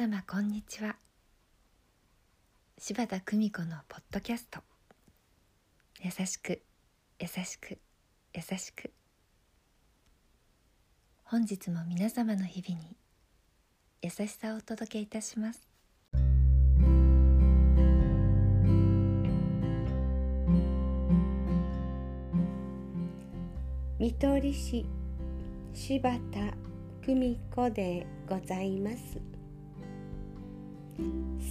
様こんにちは。柴田久美子のポッドキャスト。優しく優しく優しく。本日も皆様の日々に優しさをお届けいたします。見取り市柴田久美子でございます。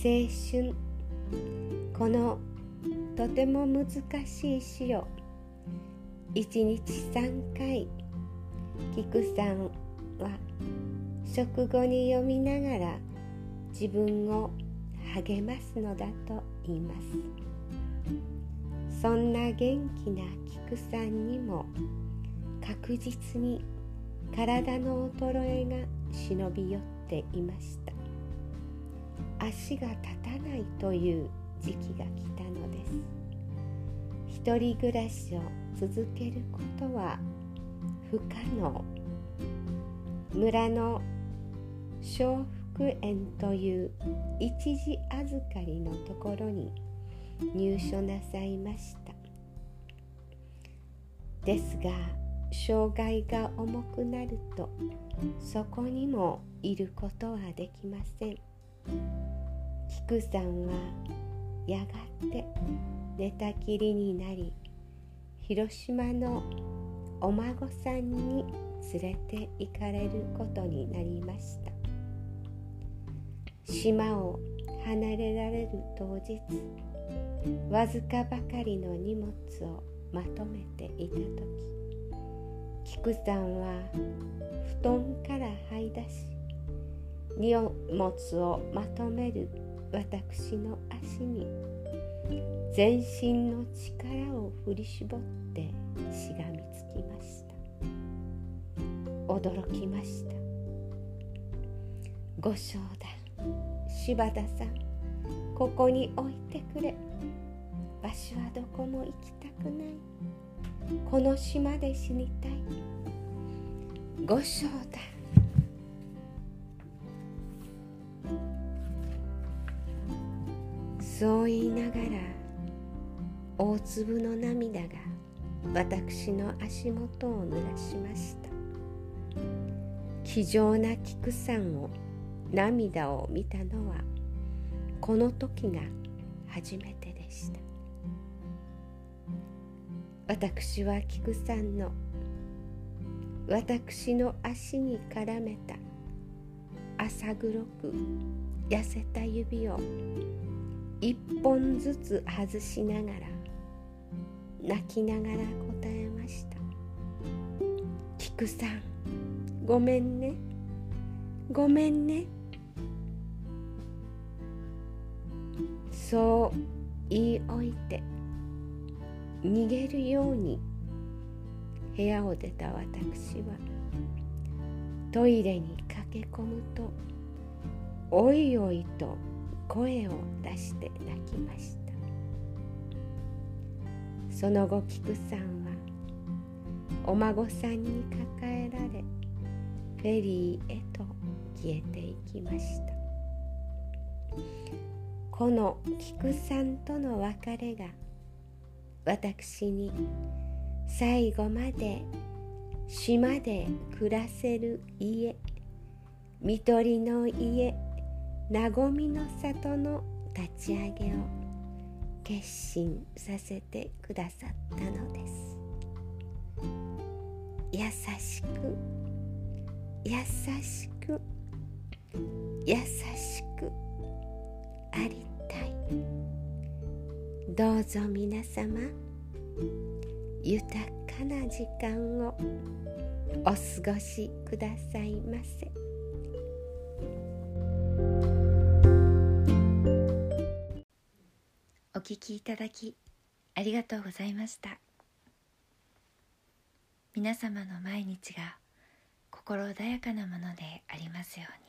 青春。このとても難しい詩を。一日3回菊さんは食後に読みながら自分を励ますのだと言います。そんな元気な菊さんにも確実に体の衰えが忍び寄っていました。足が立たないという時期が来たのです。一人暮らしを続けることは不可能。村の笑福園という一時預かりのところに入所なさいました。ですが障害が重くなるとそこにもいることはできません。菊さんはやがて寝たきりになり広島のお孫さんに連れて行かれることになりました。島を離れられる当日わずかばかりの荷物をまとめていた時菊さんは布団から這い出し荷物をまとめる私の足に全身の力を振り絞ってしがみつきました。驚きました。ご正だ柴田さんここに置いてくれ。わしはどこも行きたくない。この島で死にたい。ご正だそう言いながら大粒の涙が私の足元を濡らしました。気丈な菊さんを涙を見たのはこの時が初めてでした。私は菊さんの私の足に絡めた浅黒く痩せた指を一本ずつ外しながら泣きながら答えました「菊さんごめんね。ごめんね」そう言い置いて逃げるように部屋を出た私はトイレに駆け込むとおいおいと声を出して泣きました。その後菊さんはお孫さんに抱えられフェリーへと消えていきました。この菊さんとの別れが私に最後まで島で暮らせる家看取りの家和みの里の立ち上げを決心させてくださったのです優しく優しく優しくありたいどうぞ皆様豊かな時間をお過ごしくださいませ。お聞きいただきありがとうございました。皆様の毎日が心穏やかなものでありますように。